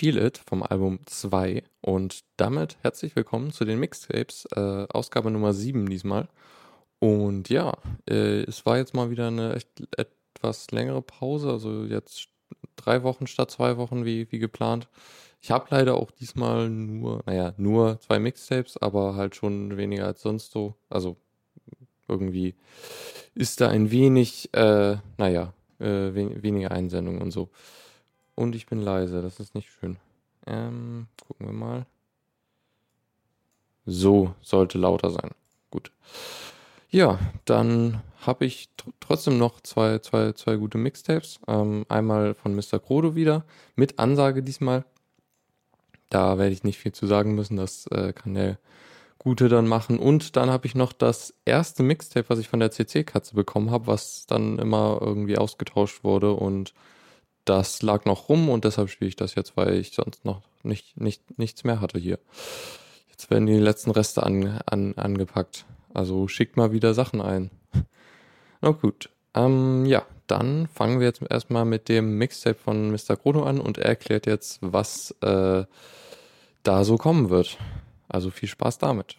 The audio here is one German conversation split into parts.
Feel It vom Album 2. Und damit herzlich willkommen zu den Mixtapes, äh, Ausgabe Nummer 7 diesmal. Und ja, äh, es war jetzt mal wieder eine echt, etwas längere Pause, also jetzt drei Wochen statt zwei Wochen wie, wie geplant. Ich habe leider auch diesmal nur, naja, nur zwei Mixtapes, aber halt schon weniger als sonst so. Also irgendwie ist da ein wenig, äh, naja, äh, wen weniger Einsendungen und so. Und ich bin leise, das ist nicht schön. Ähm, gucken wir mal. So sollte lauter sein. Gut. Ja, dann habe ich tr trotzdem noch zwei, zwei, zwei gute Mixtapes. Ähm, einmal von Mr. Krodo wieder, mit Ansage diesmal. Da werde ich nicht viel zu sagen müssen, das äh, kann der Gute dann machen. Und dann habe ich noch das erste Mixtape, was ich von der CC-Katze bekommen habe, was dann immer irgendwie ausgetauscht wurde und das lag noch rum und deshalb spiele ich das jetzt, weil ich sonst noch nicht, nicht, nichts mehr hatte hier. Jetzt werden die letzten Reste an, an, angepackt. Also schickt mal wieder Sachen ein. Na gut. Ähm, ja, dann fangen wir jetzt erstmal mit dem Mixtape von Mr. Chrono an und er erklärt jetzt, was äh, da so kommen wird. Also viel Spaß damit.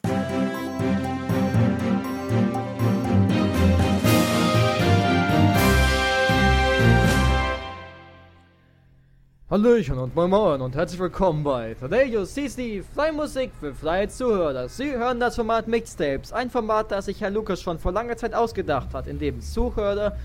Hallöchen und moin moin und herzlich willkommen bei Today You See die Fly Musik für freie Zuhörer. Sie hören das Format Mixtapes, ein Format, das sich Herr Lukas schon vor langer Zeit ausgedacht hat, in dem Zuhörer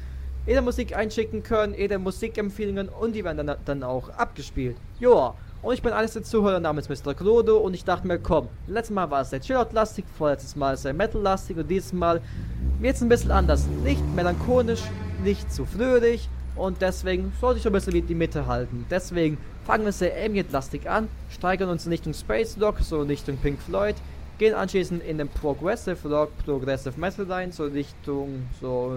jede Musik einschicken können, jede Musikempfehlungen und die werden dann, dann auch abgespielt. Joa, und ich bin eines der Zuhörer namens Mr. Klodo und ich dachte mir, komm, letztes Mal war es sehr Chillout-lastig, vorletztes Mal sehr Metal-lastig und dieses Mal wird es ein bisschen anders. Nicht melancholisch, nicht zu fröhlich, und deswegen sollte ich so ein bisschen die Mitte halten. Deswegen fangen wir sehr ambient-lastig an, steigern uns in Richtung Space Rock, so Richtung Pink Floyd, gehen anschließend in den Progressive Rock, Progressive Metal rein, so Richtung, so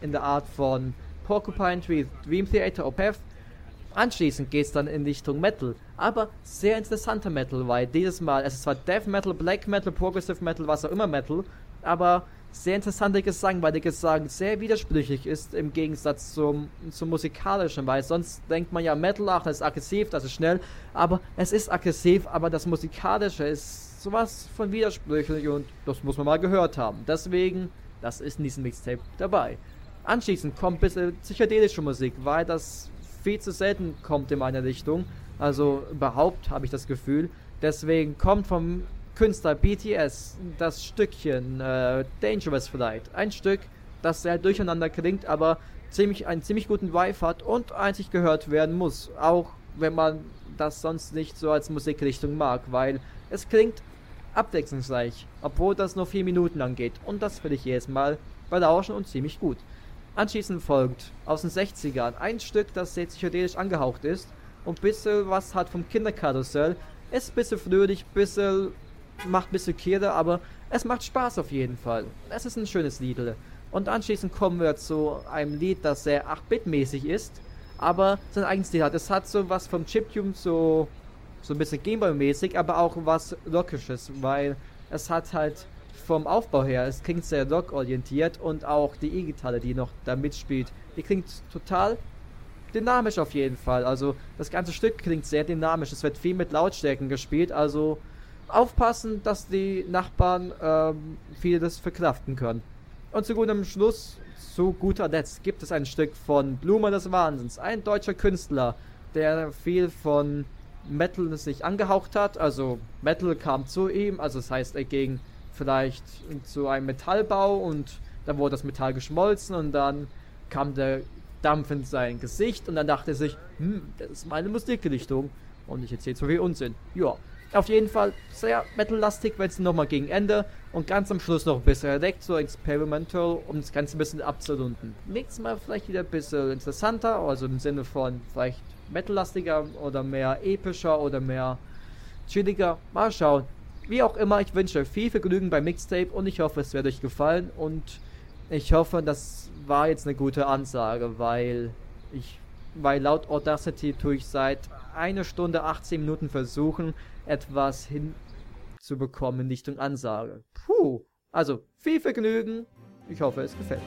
in der Art von Porcupine Tree, Dream Theater, Opeth. Anschließend geht es dann in Richtung Metal, aber sehr interessanter Metal, weil dieses Mal, es ist zwar Death Metal, Black Metal, Progressive Metal, was auch immer Metal, aber sehr interessanter Gesang, weil der Gesang sehr widersprüchlich ist im Gegensatz zum, zum musikalischen, weil sonst denkt man ja Metal, ach, das ist aggressiv, das ist schnell, aber es ist aggressiv, aber das musikalische ist sowas von widersprüchlich und das muss man mal gehört haben. Deswegen, das ist in diesem Mixtape dabei. Anschließend kommt ein bisschen psychedelische Musik, weil das viel zu selten kommt in meiner Richtung, also überhaupt habe ich das Gefühl. Deswegen kommt vom Künstler BTS das Stückchen äh, Dangerous vielleicht. Ein Stück, das sehr durcheinander klingt, aber ziemlich, einen ziemlich guten Vibe hat und einzig gehört werden muss. Auch wenn man das sonst nicht so als Musikrichtung mag, weil es klingt abwechslungsreich, obwohl das nur vier Minuten lang geht. Und das will ich jedes Mal berauschen und ziemlich gut. Anschließend folgt aus den 60ern ein Stück, das sehr psychedelisch angehaucht ist und ein bisschen was hat vom Kinderkarussell. Ist ein bisschen fröhlich, ein bisschen macht ein bisschen Kehre, aber es macht Spaß auf jeden Fall. Es ist ein schönes Lied. Und anschließend kommen wir zu einem Lied, das sehr 8-Bit-mäßig ist, aber sein eigenes Lied hat. Es hat so was vom Chiptune so, so ein bisschen Gameboy-mäßig, aber auch was Rockisches, weil es hat halt vom Aufbau her, es klingt sehr rock-orientiert und auch die E-Gitarre, die noch da mitspielt, die klingt total dynamisch auf jeden Fall. Also das ganze Stück klingt sehr dynamisch. Es wird viel mit Lautstärken gespielt, also aufpassen, dass die Nachbarn ähm, vieles verkraften können. Und zu gutem Schluss, zu guter Letzt, gibt es ein Stück von Blume des Wahnsinns, ein deutscher Künstler, der viel von Metal sich angehaucht hat. Also Metal kam zu ihm, also das heißt, er ging vielleicht zu einem Metallbau und dann wurde das Metall geschmolzen und dann kam der Dampf in sein Gesicht und dann dachte er sich, hm, das ist meine Musikrichtung und ich erzähle so viel Unsinn. Ja, auf jeden Fall sehr metallastig, wenn es nochmal gegen Ende und ganz am Schluss noch ein bisschen entdeckt, so experimental, um das Ganze ein bisschen abzurunden. Nächstes Mal vielleicht wieder ein bisschen interessanter, also im Sinne von vielleicht metallastiger oder mehr epischer oder mehr chilliger. Mal schauen. Wie auch immer, ich wünsche euch viel Vergnügen beim Mixtape und ich hoffe, es wird euch gefallen und ich hoffe, das war jetzt eine gute Ansage, weil ich, weil laut Audacity tue ich seit einer Stunde 18 Minuten versuchen, etwas hinzubekommen in Richtung Ansage. Puh, also viel Vergnügen. Ich hoffe, es gefällt.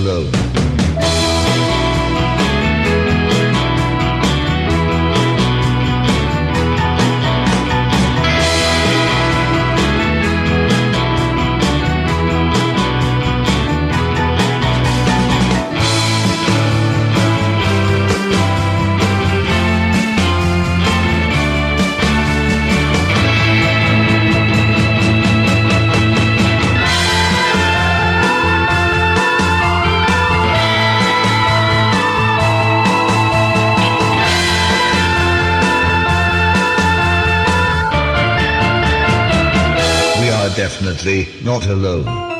love. Not alone.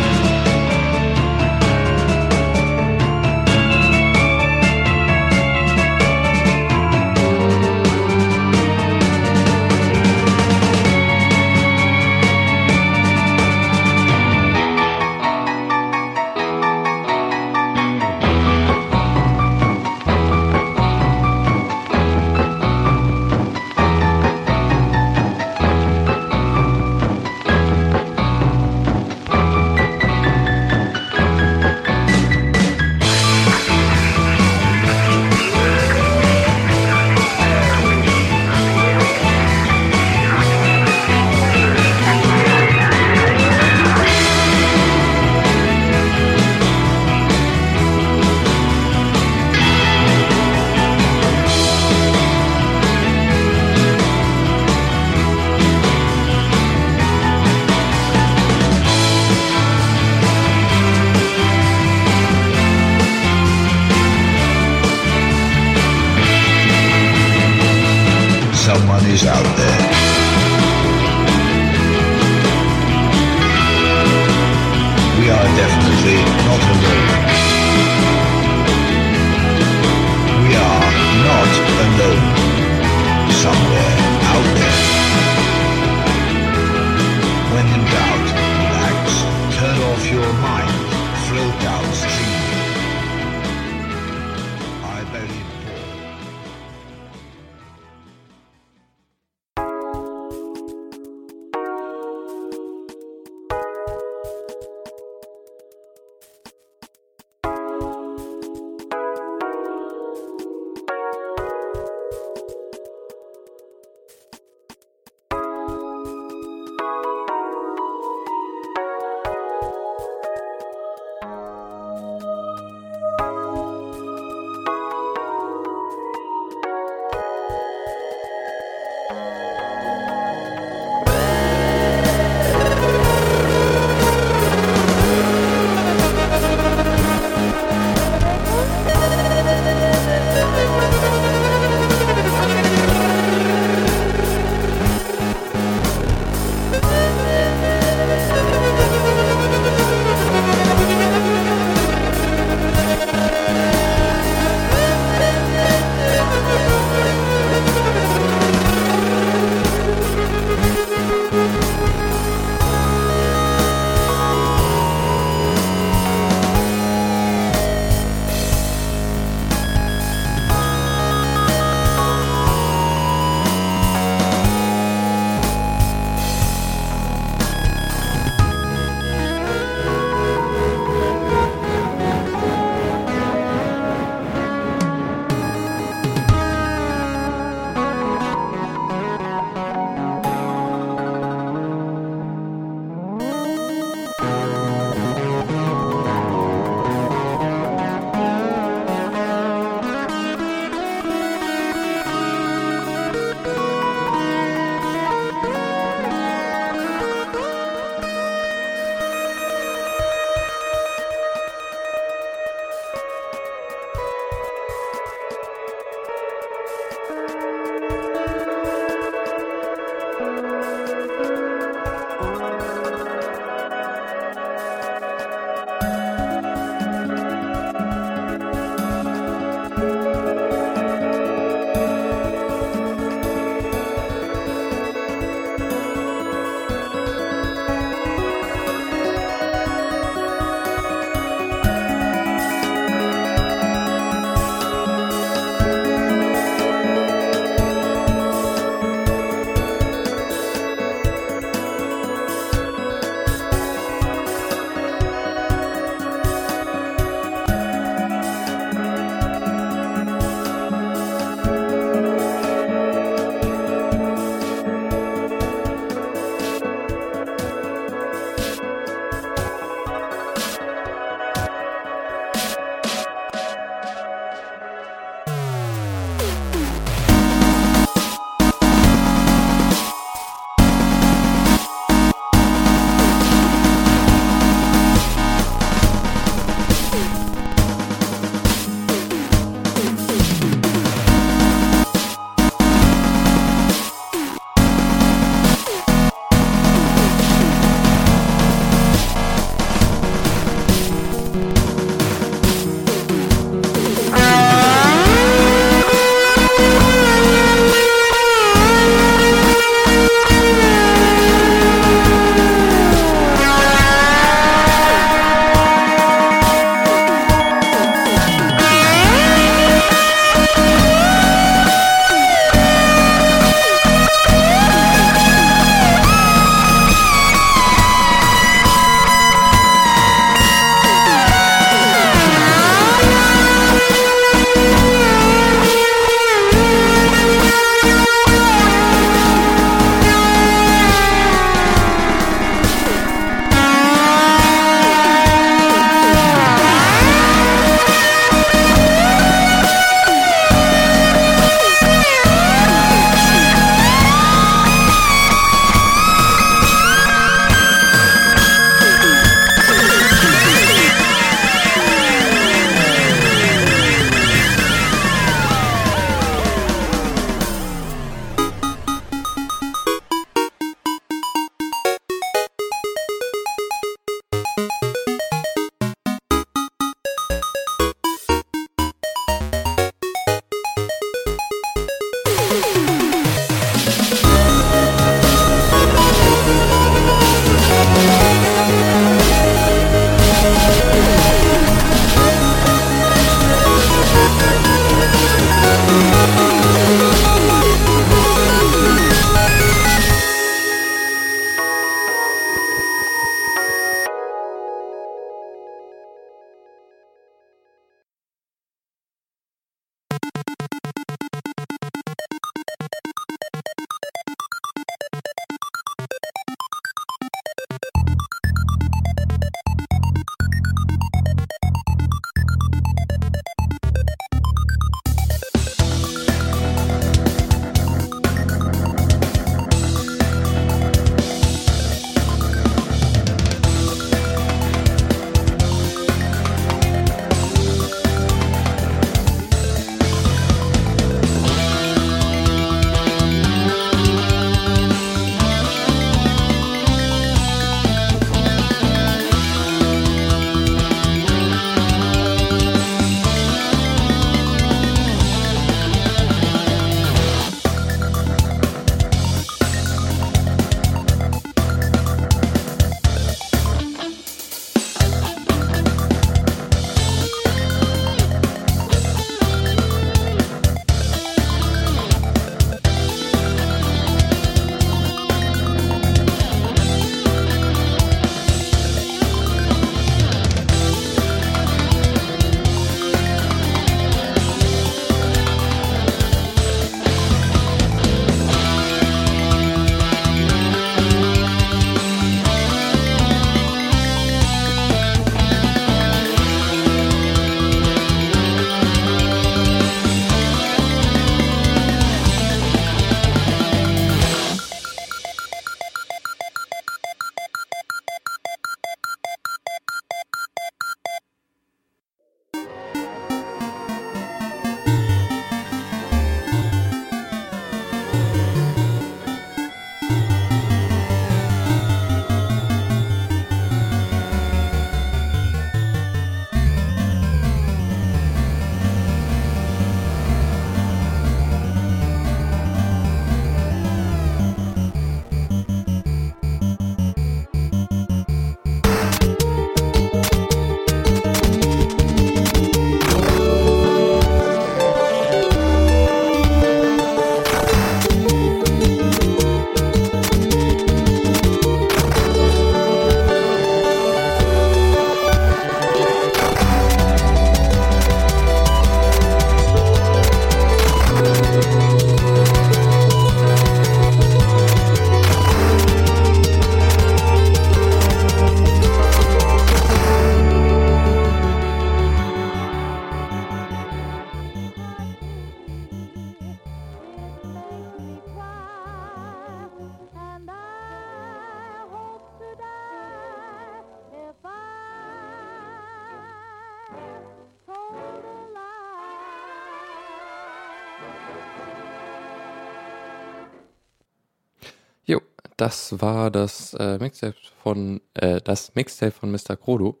Das war das äh, Mixtape von äh, das Mixtape von Mr. Krodo.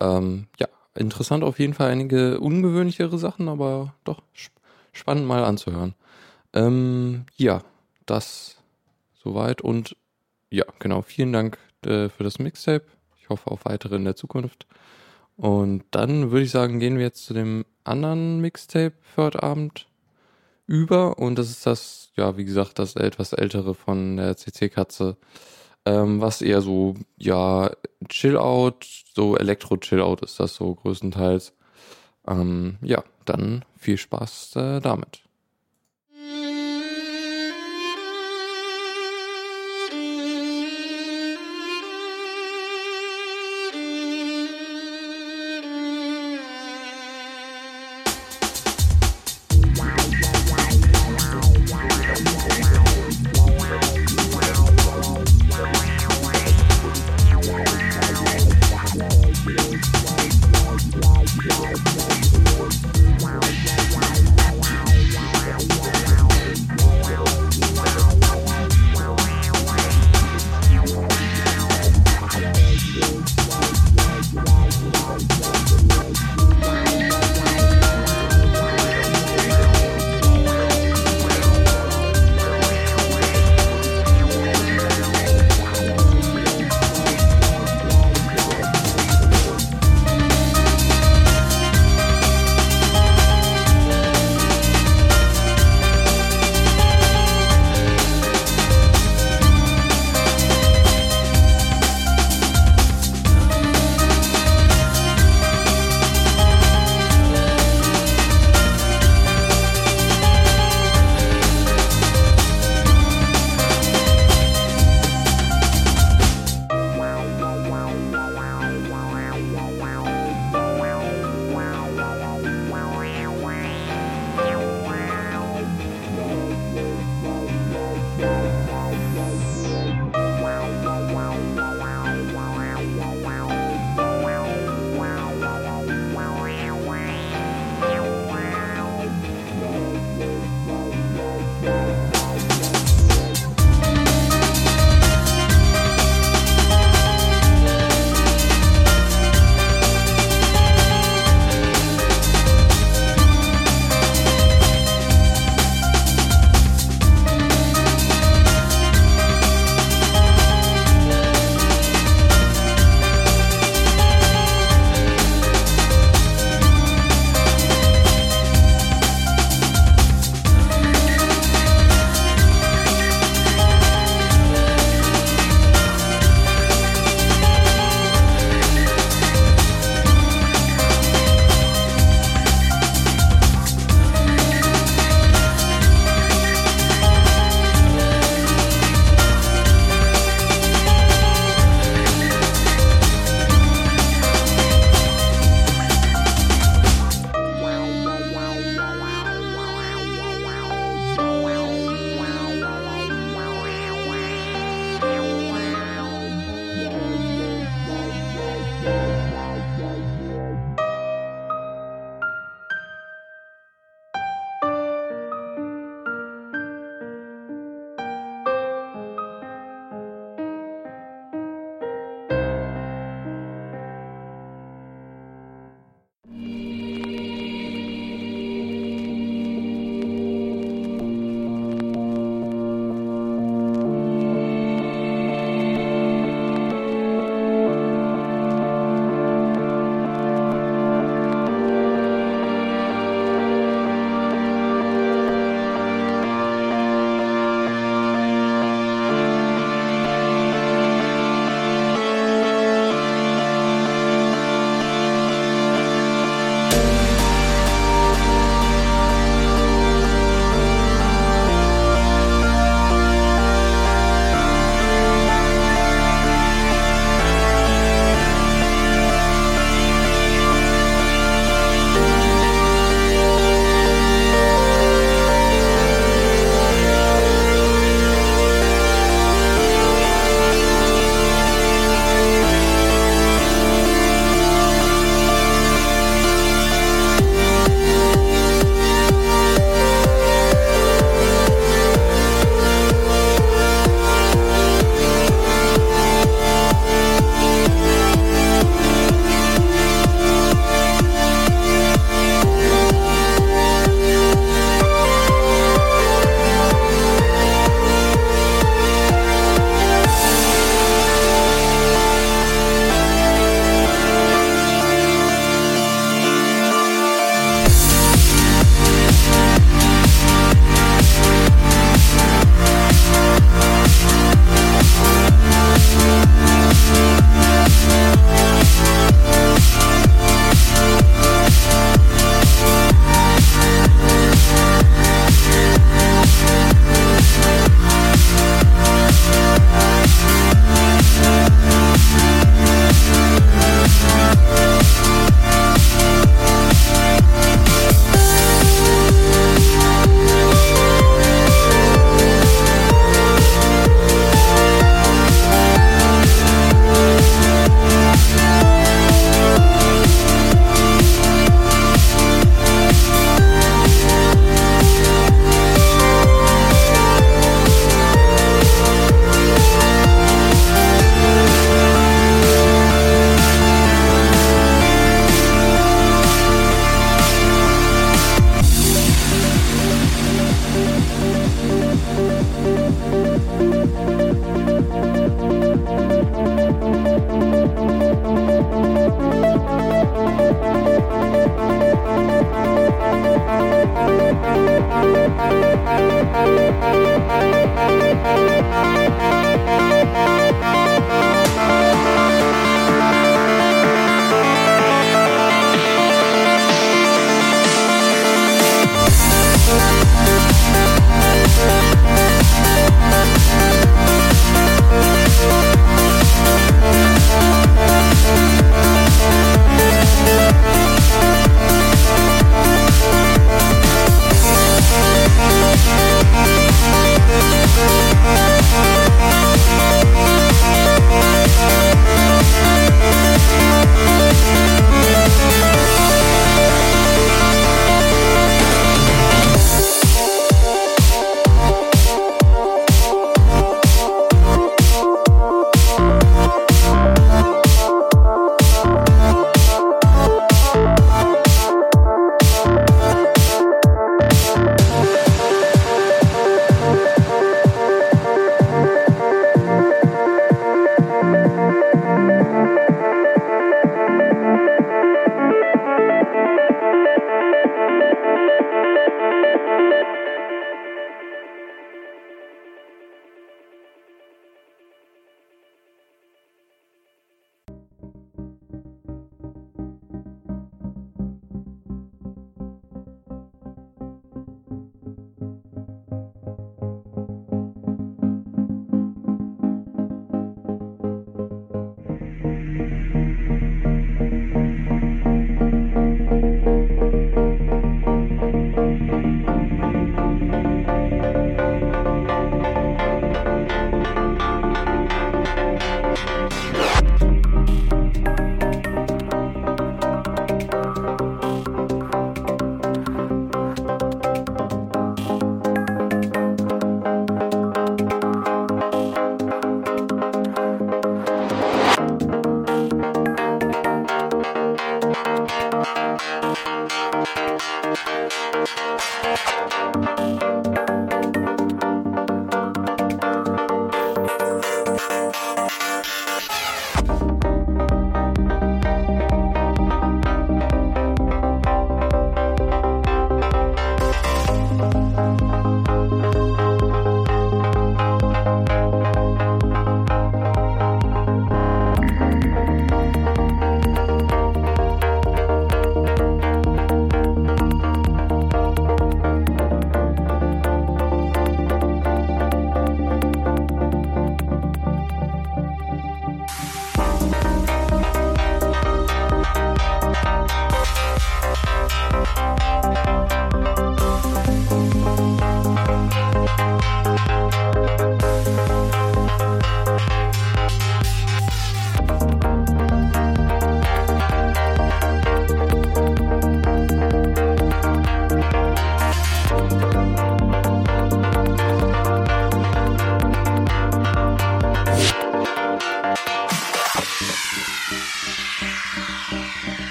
Ähm, ja, interessant auf jeden Fall einige ungewöhnlichere Sachen, aber doch sp spannend mal anzuhören. Ähm, ja, das soweit und ja, genau, vielen Dank äh, für das Mixtape. Ich hoffe auf weitere in der Zukunft. Und dann würde ich sagen, gehen wir jetzt zu dem anderen Mixtape für heute Abend über. Und das ist das, ja, wie gesagt, das etwas ältere von der CC-Katze. Ähm, was eher so, ja, Chill-Out, so Elektro-Chill-Out ist das so größtenteils. Ähm, ja, dann viel Spaß äh, damit.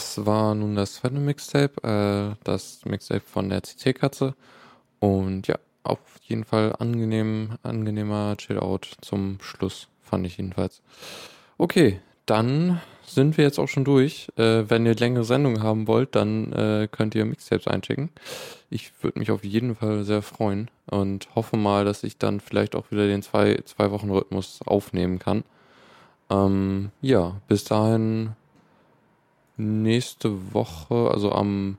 Das war nun das zweite Mixtape, äh, das Mixtape von der CC-Katze. Und ja, auf jeden Fall angenehm, angenehmer Chill-Out zum Schluss, fand ich jedenfalls. Okay, dann sind wir jetzt auch schon durch. Äh, wenn ihr längere Sendungen haben wollt, dann äh, könnt ihr Mixtapes einschicken. Ich würde mich auf jeden Fall sehr freuen und hoffe mal, dass ich dann vielleicht auch wieder den zwei, zwei Wochen Rhythmus aufnehmen kann. Ähm, ja, bis dahin nächste Woche, also am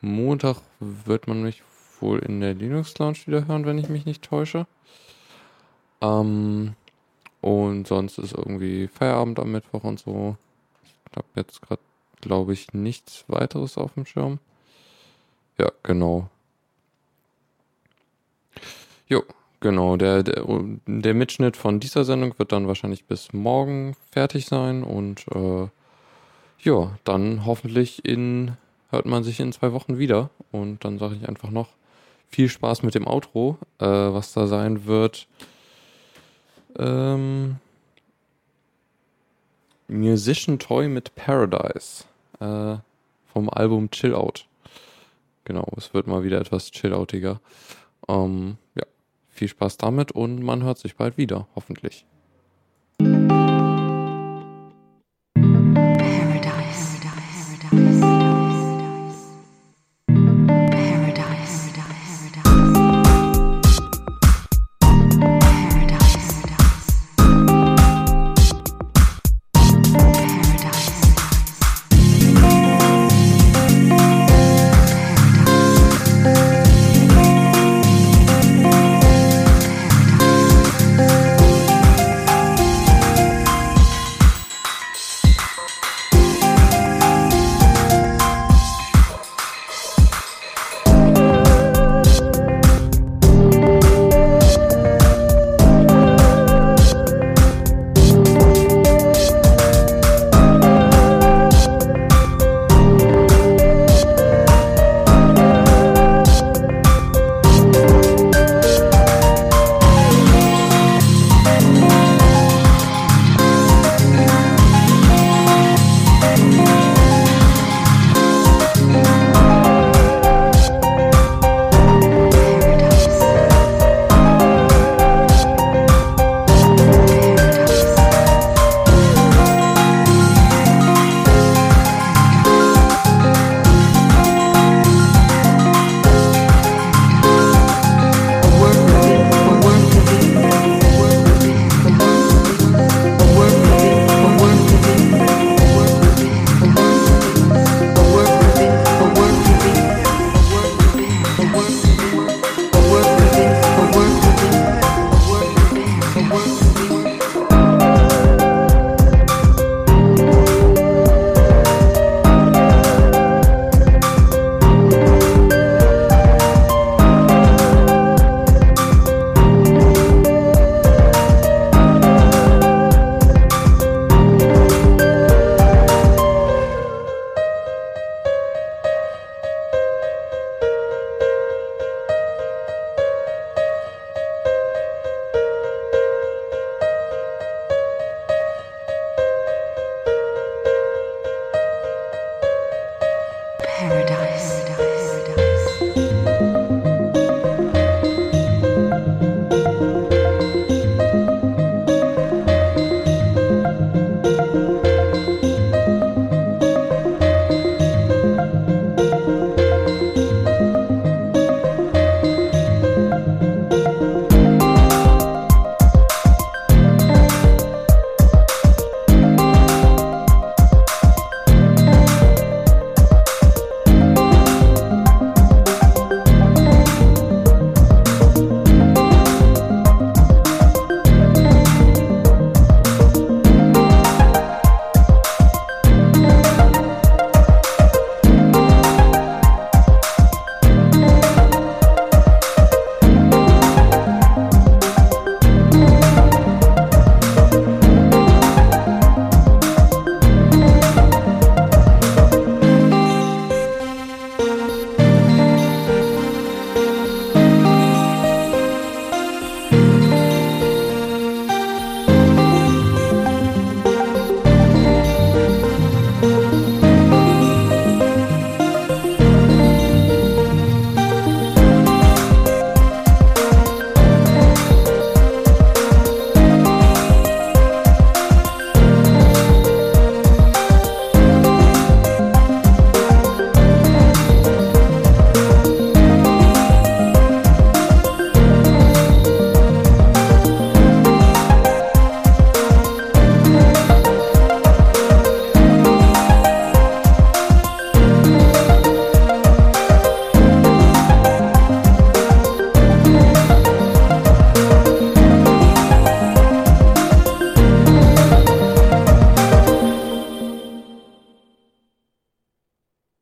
Montag wird man mich wohl in der Linux Lounge wieder hören, wenn ich mich nicht täusche. Ähm, und sonst ist irgendwie Feierabend am Mittwoch und so. Ich habe jetzt gerade, glaube ich, nichts weiteres auf dem Schirm. Ja, genau. Jo, genau. Der, der, der Mitschnitt von dieser Sendung wird dann wahrscheinlich bis morgen fertig sein und äh, ja, dann hoffentlich in hört man sich in zwei Wochen wieder und dann sage ich einfach noch viel Spaß mit dem Outro, äh, was da sein wird. Ähm, Musician Toy mit Paradise äh, vom Album Chill Out. Genau, es wird mal wieder etwas chilloutiger. Ähm, ja, viel Spaß damit und man hört sich bald wieder, hoffentlich.